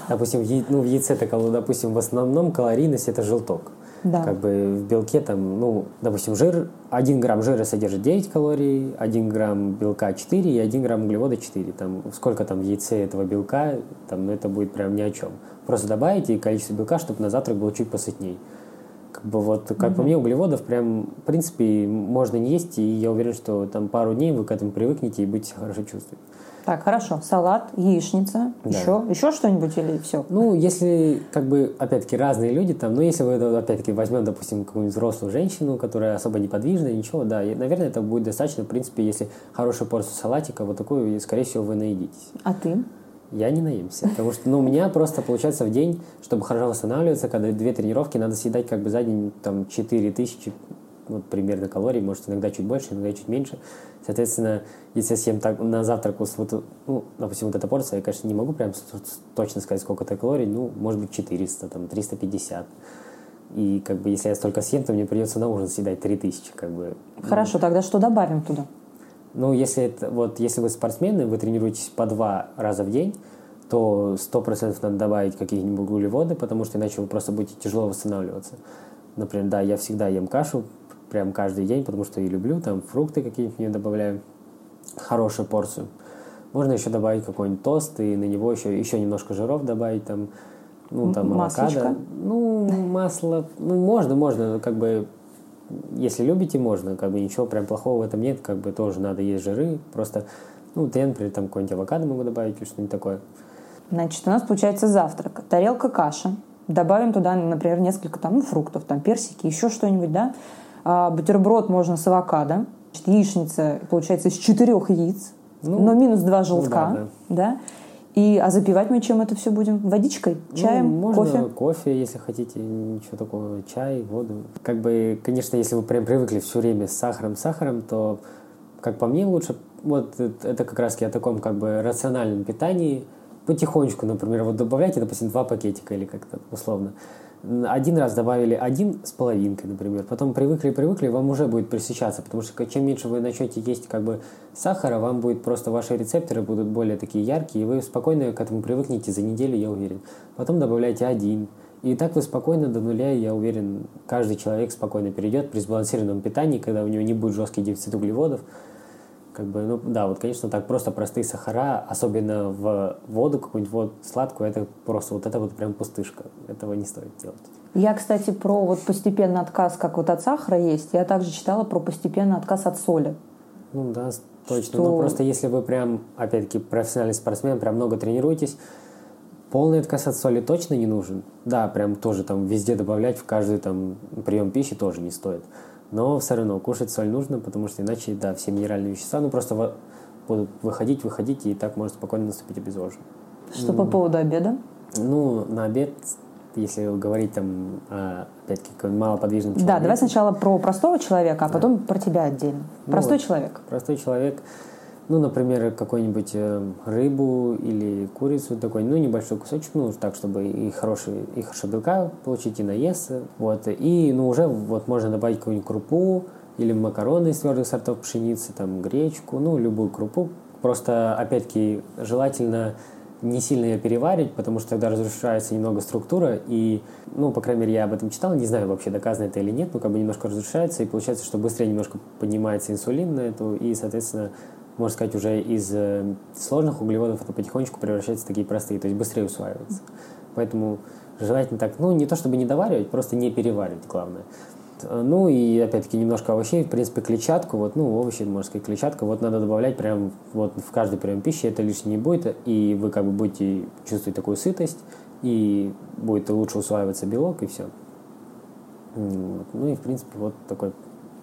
допустим, в, ну, в яйце, это, допустим, в основном калорийность это желток. Да. Как бы в белке там, ну, допустим, жир, 1 грамм жира содержит 9 калорий, 1 грамм белка 4 и 1 грамм углевода 4. Там, сколько там в яйце этого белка, там, ну, это будет прям ни о чем. Просто добавите количество белка, чтобы на завтрак было чуть посытней. Как бы вот, как угу. по мне, углеводов прям, в принципе, можно не есть, и я уверен, что там пару дней вы к этому привыкнете и будете хорошо чувствовать. Так, хорошо. Салат, яичница, да. еще, еще что-нибудь или все? Ну, если, как бы, опять-таки, разные люди там, ну, если вы, опять-таки, возьмем, допустим, какую-нибудь взрослую женщину, которая особо неподвижная, ничего, да, наверное, это будет достаточно, в принципе, если хорошую порцию салатика, вот такую, скорее всего, вы наедитесь. А ты? Я не наемся, потому что, ну, у меня просто получается в день, чтобы хорошо восстанавливаться, когда две тренировки, надо съедать как бы за день там 4 тысячи, вот примерно калорий, может иногда чуть больше, иногда чуть меньше. Соответственно, если я съем так, на завтрак вот, ну, допустим, вот эта порция, я, конечно, не могу прям точно сказать, сколько это калорий, ну, может быть, 400, там, 350. И как бы если я столько съем, то мне придется на ужин съедать 3000, как бы. Хорошо, тогда что добавим туда? Ну, если это, вот, если вы спортсмены, вы тренируетесь по два раза в день, то 100% надо добавить какие-нибудь углеводы, потому что иначе вы просто будете тяжело восстанавливаться. Например, да, я всегда ем кашу, прям каждый день, потому что я люблю, там фрукты какие-нибудь мне добавляю, хорошую порцию. Можно еще добавить какой-нибудь тост и на него еще, еще немножко жиров добавить, там, ну, там, авокадо. Ну, масло, ну, можно, можно, как бы, если любите, можно, как бы ничего прям плохого в этом нет, как бы тоже надо есть жиры, просто, ну, я, например, там какой-нибудь авокадо могу добавить или что-нибудь такое. Значит, у нас получается завтрак. Тарелка каши. Добавим туда, например, несколько там, ну, фруктов, там, персики, еще что-нибудь, да. А, бутерброд можно с авокадо. Яичница, получается, из четырех яиц, ну, но минус два желтка. Ну, да, да. да? И, а запивать мы чем это все будем? Водичкой? Ну, Чаем? Ну, можно кофе? кофе, если хотите, ничего такого, чай, воду. Как бы, конечно, если вы прям привыкли все время с сахаром, сахаром, то, как по мне, лучше, вот это как раз о таком как бы рациональном питании, потихонечку, например, вот добавляйте, допустим, два пакетика или как-то условно один раз добавили один с половинкой, например, потом привыкли, привыкли, вам уже будет пресечаться, потому что чем меньше вы начнете есть как бы сахара, вам будет просто ваши рецепторы будут более такие яркие, и вы спокойно к этому привыкнете за неделю, я уверен. Потом добавляйте один, и так вы спокойно до нуля, я уверен, каждый человек спокойно перейдет при сбалансированном питании, когда у него не будет жесткий дефицит углеводов, как бы, ну да, вот, конечно, так просто простые сахара, особенно в воду, какую-нибудь вот сладкую, это просто вот это вот прям пустышка. Этого не стоит делать. Я, кстати, про вот постепенный отказ, как вот от сахара есть, я также читала про постепенный отказ от соли. Ну да, точно. Что... Но просто если вы прям, опять-таки, профессиональный спортсмен, прям много тренируетесь, полный отказ от соли точно не нужен. Да, прям тоже там везде добавлять в каждый там прием пищи тоже не стоит. Но все равно кушать соль нужно, потому что иначе, да, все минеральные вещества, ну, просто будут выходить, выходить, и так может спокойно наступить обезвоживание. Что по поводу обеда? Ну, на обед, если говорить там, опять-таки, малоподвижном человеке. Да, давай сначала про простого человека, а потом про тебя отдельно. Ну простой ну, человек. Простой человек – ну, например, какую-нибудь э, рыбу или курицу такой, ну, небольшой кусочек, ну, так, чтобы и хороший, и хорошо белка получить, и наесться, вот, и, ну, уже вот можно добавить какую-нибудь крупу или макароны из твердых сортов пшеницы, там, гречку, ну, любую крупу, просто, опять-таки, желательно не сильно ее переваривать, потому что тогда разрушается немного структура, и, ну, по крайней мере, я об этом читал, не знаю вообще, доказано это или нет, но как бы немножко разрушается, и получается, что быстрее немножко поднимается инсулин на эту, и, соответственно, можно сказать, уже из э, сложных углеводов это потихонечку превращается в такие простые, то есть быстрее усваивается. Поэтому желательно так, ну, не то чтобы не доваривать, просто не переваривать, главное. Ну и опять-таки немножко овощей, в принципе, клетчатку, вот, ну, овощи, можно сказать, клетчатка, вот надо добавлять прям вот в каждый прием пищи, это лишнее не будет, и вы как бы будете чувствовать такую сытость, и будет лучше усваиваться белок, и все. Ну и, в принципе, вот такой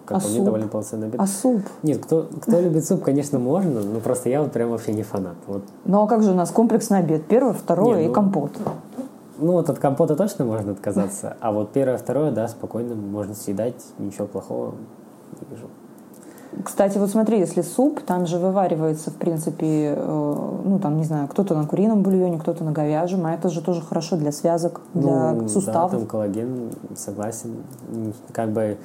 как а по мне, довольно полноценный обед. А суп? Нет, кто, кто любит суп, конечно, можно, но просто я вот прям вообще не фанат. Вот. Ну а как же у нас комплексный обед? Первое, второе Не, и ну, компот. Ну, вот от компота точно можно отказаться, а вот первое, второе, да, спокойно можно съедать, ничего плохого не вижу. Кстати, вот смотри, если суп, там же вываривается, в принципе, э, ну, там, не знаю, кто-то на курином бульоне, кто-то на говяжьем, а это же тоже хорошо для связок, для ну, суставов. Да, там коллаген, согласен. Как бы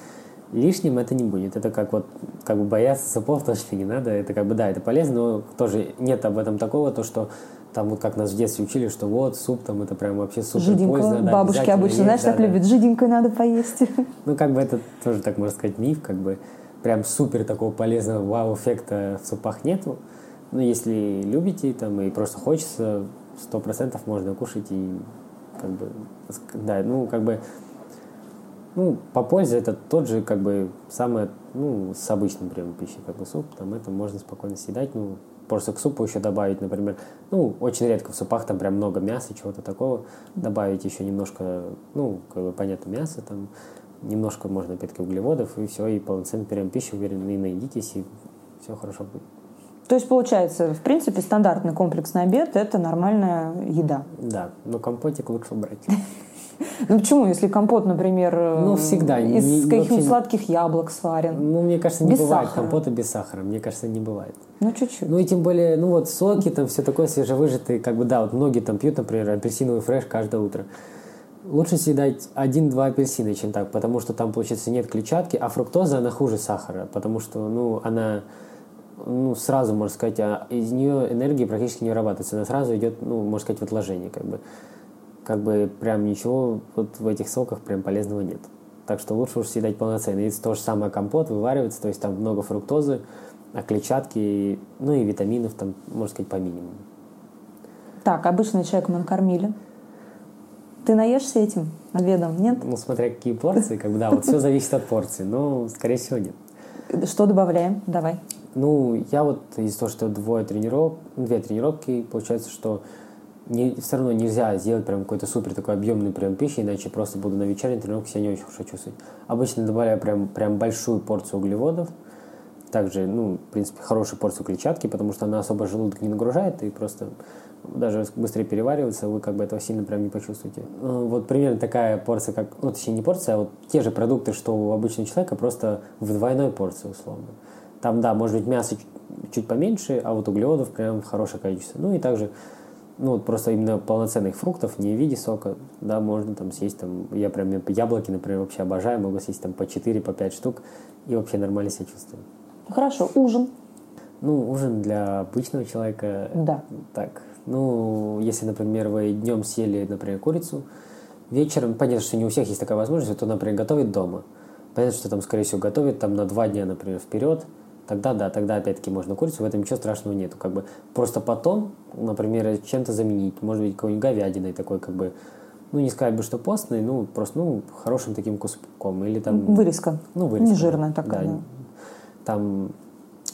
лишним это не будет. Это как вот, как бы бояться супов точно не надо. Это как бы, да, это полезно, но тоже нет об этом такого, то, что там вот как нас в детстве учили, что вот суп там это прям вообще супер Жиденького. пользно. Да, Бабушки обычно, знаешь, да, так да. любят, жиденькое надо поесть. [LAUGHS] Ну, как бы это тоже, так можно сказать, миф, как бы прям супер такого полезного вау-эффекта в супах нету. Но если любите там и просто хочется, сто процентов можно кушать и как бы, да, ну, как бы, ну, по пользе это тот же, как бы, самое, ну, с обычным приемом пищи, как бы суп, там это можно спокойно съедать, ну, просто к супу еще добавить, например, ну, очень редко в супах там прям много мяса, чего-то такого, добавить еще немножко, ну, как бы, понятно, мяса там, немножко можно, опять-таки, углеводов, и все, и полноценный прием пищи, уверен, и наедитесь, и все хорошо будет. То есть, получается, в принципе, стандартный комплексный обед – это нормальная еда. Да, но компотик лучше убрать. [LAUGHS] Ну почему, если компот, например, Ну, всегда, из не- каких-нибудь сладких яблок сварен? Ну, мне кажется, не Без бывает сахара. компота без сахара. Мне кажется, не бывает. Ну, чуть-чуть. Ну и тем более, ну вот соки, там все такое свежевыжатые, как бы да, вот многие там пьют, например, апельсиновый фреш каждое утро. Лучше съедать один-два апельсина, чем так, потому что там, получается, нет клетчатки, а фруктоза, она хуже сахара, потому что, ну, она, ну, сразу, можно сказать, а из нее энергии практически не вырабатывается, она сразу идет, ну, можно сказать, в отложение, как бы. Как бы прям ничего вот в этих соках прям полезного нет. Так что лучше уж съедать полноценно. И то же самое компот вываривается, то есть там много фруктозы, а клетчатки, ну и витаминов там, можно сказать, по минимуму. Так, обычный человек мы накормили. Ты наешься этим обедом, нет? Ну, смотря какие порции, как бы, да, вот все [LAUGHS] зависит от порции, но, скорее всего, нет. Что добавляем? Давай. Ну, я вот из-за того, что двое тренировок, две тренировки, получается, что не, все равно нельзя сделать прям какой-то супер такой объемный прием пищи, иначе просто буду на вечерней тренировке себя не очень хорошо чувствовать. Обычно добавляю прям, прям большую порцию углеводов, также, ну, в принципе, хорошую порцию клетчатки, потому что она особо желудок не нагружает, и просто даже быстрее переваривается, вы как бы этого сильно прям не почувствуете. Ну, Вот примерно такая порция, как, ну, точнее, не порция, а вот те же продукты, что у обычного человека, просто в двойной порции, условно. Там, да, может быть, мясо чуть, чуть поменьше, а вот углеводов прям хорошее количество. Ну, и также, ну, вот просто именно полноценных фруктов, не в виде сока, да, можно там съесть, там, я прям яблоки, например, вообще обожаю, могу съесть там по 4, по 5 штук, и вообще нормально себя чувствую. Хорошо, ужин. Ну, ужин для обычного человека. Да. Так, ну, если, например, вы днем съели, например, курицу, вечером, понятно, что не у всех есть такая возможность, то, например, готовить дома. Понятно, что там, скорее всего, готовит там на два дня, например, вперед. Тогда, да, тогда опять-таки можно курицу, в этом ничего страшного нету. Как бы просто потом, например, чем-то заменить, может быть, какой-нибудь говядиной такой, как бы, ну, не сказать бы, что постный, ну, просто, ну, хорошим таким куском. Или там... Вырезка. Ну, вырезка. Не жирная такая. Да. да. Там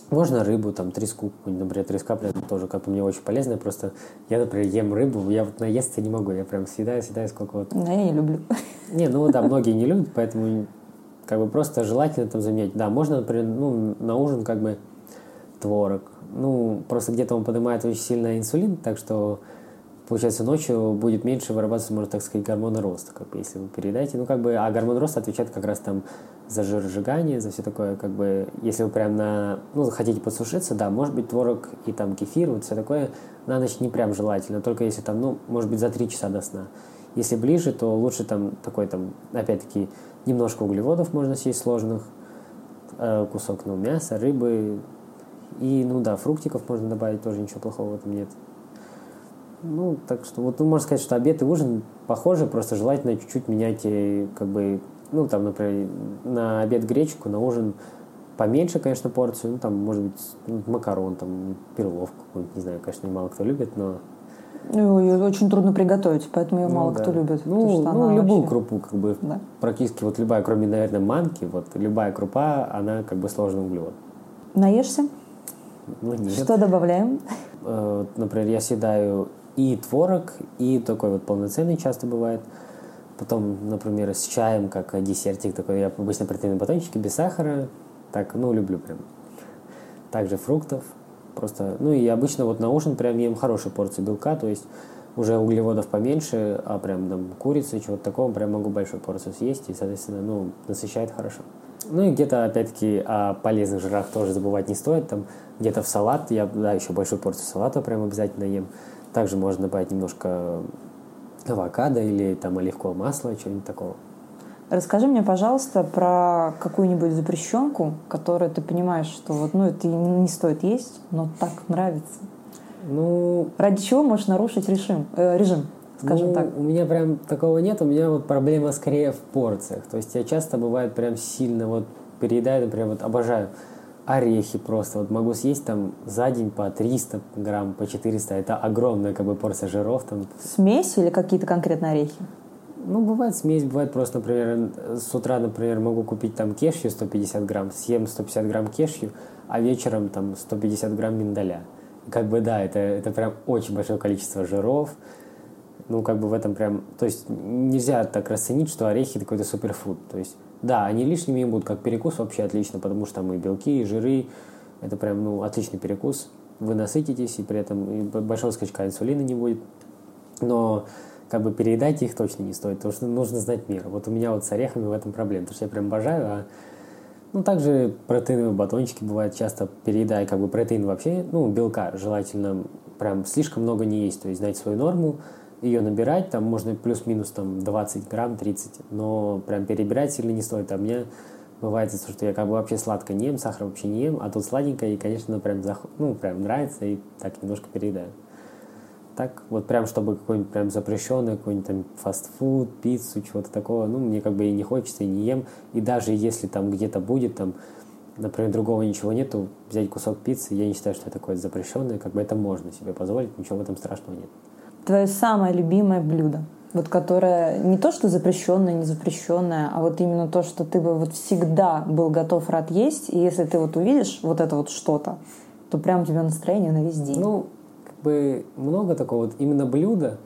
можно рыбу, там треску, например, треска прям тоже как по мне очень полезная. Просто я, например, ем рыбу, я вот наесться не могу, я прям съедаю, съедаю сколько вот. Да, я не люблю. Не, ну да, многие не любят, поэтому как бы просто желательно там заменять. Да, можно, например, ну, на ужин как бы творог. Ну, просто где-то он поднимает очень сильно инсулин, так что получается ночью будет меньше вырабатываться, можно так сказать, гормона роста, как бы, если вы переедаете. Ну, как бы, а гормон роста отвечает как раз там за жиросжигание, за все такое, как бы, если вы прям на, ну, хотите подсушиться, да, может быть, творог и там кефир, вот все такое на ночь не прям желательно, только если там, ну, может быть, за три часа до сна. Если ближе, то лучше там такой там, опять-таки, немножко углеводов можно съесть сложных, э, кусок, ну, мяса, рыбы, и, ну да, фруктиков можно добавить, тоже ничего плохого в этом нет. Ну, так что, вот, ну, можно сказать, что обед и ужин похожи, просто желательно чуть-чуть менять, э, как бы, ну, там, например, на обед гречку, на ужин поменьше, конечно, порцию, ну, там, может быть, ну, макарон, там, перловку, не знаю, конечно, мало кто любит, но... Ну, ее очень трудно приготовить, поэтому ее ну, мало да. кто любит. Ну, ну любую вообще... крупу, как бы, да. практически вот любая, кроме, наверное, манки, вот любая крупа, она как бы сложный углевод. Наешься? Ну, нет. Что добавляем? Э, например, я съедаю и творог, и такой вот полноценный часто бывает. Потом, например, с чаем, как десертик такой, я обычно протеиновые батончики без сахара, так, ну, люблю прям. Также фруктов, просто, ну, и обычно вот на ужин прям ем хорошую порцию белка, то есть уже углеводов поменьше, а прям там курицы, чего-то такого, прям могу большую порцию съесть, и, соответственно, ну, насыщает хорошо. Ну и где-то, опять-таки, о полезных жирах тоже забывать не стоит. Там где-то в салат, я, да, еще большую порцию салата прям обязательно ем. Также можно добавить немножко авокадо или там оливкового масла, чего-нибудь такого. Расскажи мне, пожалуйста, про какую-нибудь запрещенку, которую ты понимаешь, что вот, ну, это не стоит есть, но так нравится. Ну, ради чего можешь нарушить режим? Э, режим? скажем ну, так? У меня прям такого нет, у меня вот проблема скорее в порциях. То есть я часто бывает прям сильно вот переедаю, например, вот обожаю орехи просто. Вот могу съесть там за день по 300 грамм, по 400. Это огромная как бы порция жиров. Там. Смесь или какие-то конкретные орехи? Ну, бывает смесь, бывает просто, например, с утра, например, могу купить там кешью 150 грамм, съем 150 грамм кешью, а вечером там 150 грамм миндаля. Как бы да, это, это прям очень большое количество жиров, ну, как бы в этом прям... То есть нельзя так расценить, что орехи какой-то суперфуд. То есть, да, они лишними будут, как перекус вообще отлично, потому что там и белки, и жиры. Это прям, ну, отличный перекус. Вы насытитесь, и при этом и большого скачка инсулина не будет. Но как бы переедать их точно не стоит, потому что нужно знать мир. Вот у меня вот с орехами в этом проблема, потому что я прям обожаю, а ну, также протеиновые батончики бывают часто переедая, как бы протеин вообще, ну, белка желательно прям слишком много не есть, то есть знать свою норму, ее набирать, там можно плюс-минус там 20 грамм, 30, но прям перебирать сильно не стоит. А мне бывает, что я как бы вообще сладко не ем, сахар вообще не ем, а тут сладенькое, и, конечно, прям, зах... ну, прям нравится, и так немножко переедаю. Так, вот прям, чтобы какой-нибудь прям запрещенный, какой-нибудь там фастфуд, пиццу, чего-то такого, ну, мне как бы и не хочется, и не ем. И даже если там где-то будет, там, например, другого ничего нету, взять кусок пиццы, я не считаю, что это такое запрещенное, как бы это можно себе позволить, ничего в этом страшного нет твое самое любимое блюдо? Вот которое не то, что запрещенное, не запрещенное, а вот именно то, что ты бы вот всегда был готов рад есть, и если ты вот увидишь вот это вот что-то, то прям у тебя настроение на весь день. Ну, бы много такого вот именно блюда.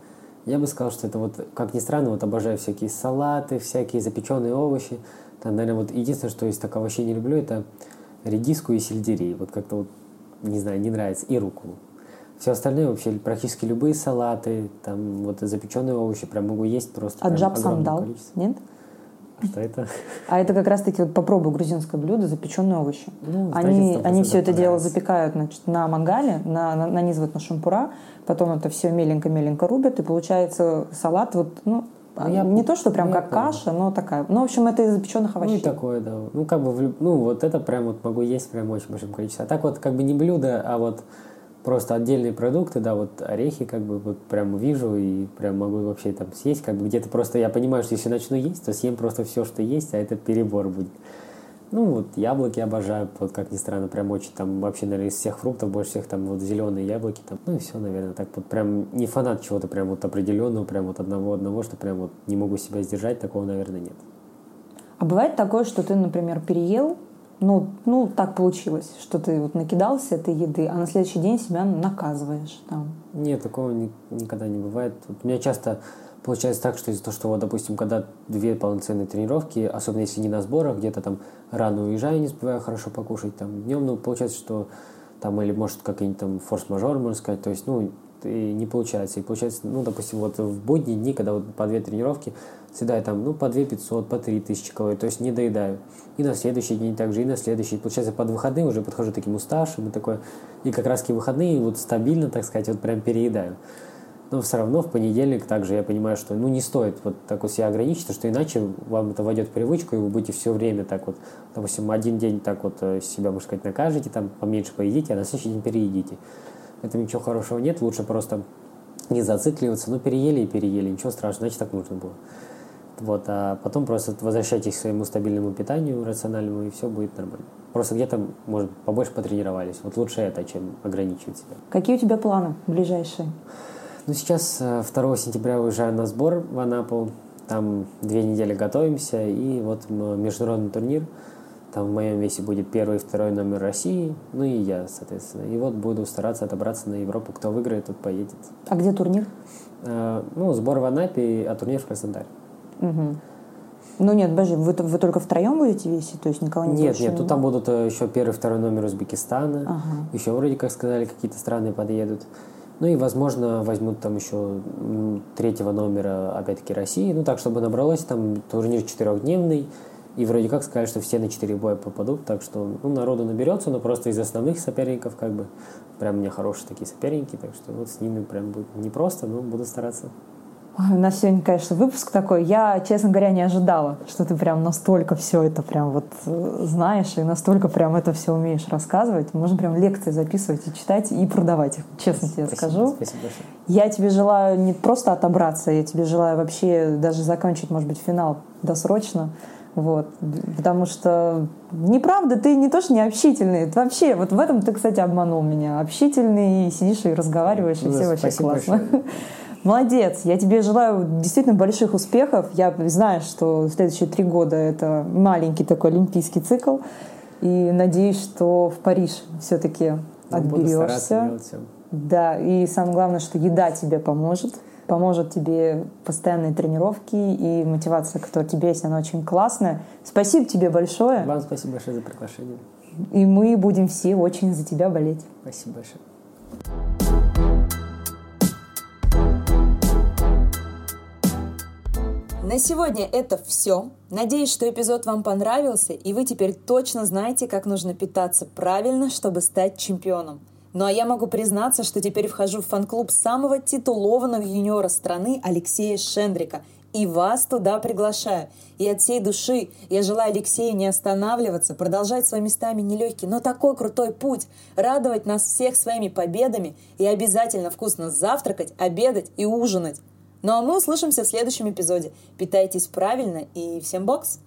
Я бы сказал, что это вот, как ни странно, вот обожаю всякие салаты, всякие запеченные овощи. Там, наверное, вот единственное, что из так овощей не люблю, это редиску и сельдерей. Вот как-то вот, не знаю, не нравится. И руколу. Все остальное вообще практически любые салаты, там вот запеченные овощи прям могу есть просто. А джаб сам дал? Нет? А это? А это как раз-таки вот попробуй грузинское блюдо, запеченные овощи. Ну, они они все это дело запекают значит, на мангале, на, на, нанизывают на шампура, потом это все меленько-меленько рубят, и получается салат вот, ну, ну, я, не то, что прям ну, как каша, но такая. Ну, в общем, это из запеченных овощей. Ну, и такое, да. Ну, как бы, ну, вот это прям вот могу есть прям очень большим количеством. А так вот, как бы не блюдо, а вот просто отдельные продукты, да, вот орехи как бы вот прям вижу и прям могу вообще там съесть, как бы где-то просто я понимаю, что если начну есть, то съем просто все, что есть, а это перебор будет. Ну, вот яблоки обожаю, вот как ни странно, прям очень там вообще, наверное, из всех фруктов больше всех там вот зеленые яблоки там, ну и все, наверное, так вот прям не фанат чего-то прям вот определенного, прям вот одного-одного, что прям вот не могу себя сдержать, такого, наверное, нет. А бывает такое, что ты, например, переел, ну, ну, так получилось, что ты вот накидался этой еды, а на следующий день себя наказываешь там. Нет, такого ни, никогда не бывает. Вот у меня часто получается так, что из-за того, что, вот, допустим, когда две полноценные тренировки, особенно если не на сборах, где-то там рано уезжаю, не успеваю хорошо покушать, там днем, ну, получается, что там или может какой-нибудь там форс-мажор, можно сказать, то есть, ну, и не получается. И получается, ну, допустим, вот в будние дни, когда вот по две тренировки, съедаю там, ну, по 2 500, по 3 тысячи калорий, то есть не доедаю. И на следующий день также, и на следующий. Получается, под выходные уже подхожу таким уставшим и такое. И как раз таки выходные вот стабильно, так сказать, вот прям переедаю. Но все равно в понедельник также я понимаю, что ну не стоит вот так вот себя ограничить, что иначе вам это войдет в привычку, и вы будете все время так вот, допустим, один день так вот э, себя, можно сказать, накажете, там поменьше поедите, а на следующий день переедите. Это ничего хорошего нет, лучше просто не зацикливаться. Ну, переели и переели, ничего страшного, значит, так нужно было. Вот, а потом просто возвращайтесь к своему стабильному питанию, рациональному, и все будет нормально. Просто где-то, может, побольше потренировались. Вот лучше это, чем ограничивать себя. Какие у тебя планы ближайшие? Ну, сейчас 2 э, сентября уезжаю на сбор в Анапу. Там две недели готовимся, и вот международный турнир. Там в моем весе будет первый и второй номер России, ну и я, соответственно. И вот буду стараться отобраться на Европу. Кто выиграет, тот поедет. А где турнир? Э, ну, сбор в Анапе, а турнир в Краснодаре. Угу. Ну нет, подожди, вы, вы только втроем будете весить, то есть никого не Нет, нет, тут там будут э, еще первый, второй номер Узбекистана, ага. еще вроде как сказали, какие-то страны подъедут. Ну и, возможно, возьмут там еще третьего номера, опять-таки, России. Ну так, чтобы набралось, там турнир четырехдневный, и вроде как сказали, что все на четыре боя попадут, так что ну, народу наберется, но просто из основных соперников как бы прям у меня хорошие такие соперники, так что вот с ними прям будет непросто, но буду стараться. У нас сегодня, конечно, выпуск такой. Я, честно говоря, не ожидала, что ты прям настолько все это прям вот э, знаешь и настолько прям это все умеешь рассказывать. Можно прям лекции записывать и читать и продавать их, честно тебе спасибо, скажу. Спасибо большое. Я тебе желаю не просто отобраться, я тебе желаю вообще даже закончить, может быть, финал досрочно. Вот. Потому что неправда, ты не то, что не общительный. Ты вообще, вот в этом ты, кстати, обманул меня. Общительный, сидишь и разговариваешь, и ну, все вообще классно. Большое. [LAUGHS] Молодец. Я тебе желаю действительно больших успехов. Я знаю, что следующие три года это маленький такой олимпийский цикл. И надеюсь, что в Париж все-таки ну, отберешься. Да, и самое главное, что еда тебе поможет. Поможет тебе постоянные тренировки и мотивация, которая у тебя есть, она очень классная. Спасибо тебе большое. Вам спасибо большое за приглашение. И мы будем все очень за тебя болеть. Спасибо большое. На сегодня это все. Надеюсь, что эпизод вам понравился, и вы теперь точно знаете, как нужно питаться правильно, чтобы стать чемпионом. Ну а я могу признаться, что теперь вхожу в фан-клуб самого титулованного юниора страны Алексея Шендрика. И вас туда приглашаю. И от всей души я желаю Алексею не останавливаться, продолжать своими местами нелегкий, но такой крутой путь, радовать нас всех своими победами и обязательно вкусно завтракать, обедать и ужинать. Ну а мы услышимся в следующем эпизоде. Питайтесь правильно и всем бокс!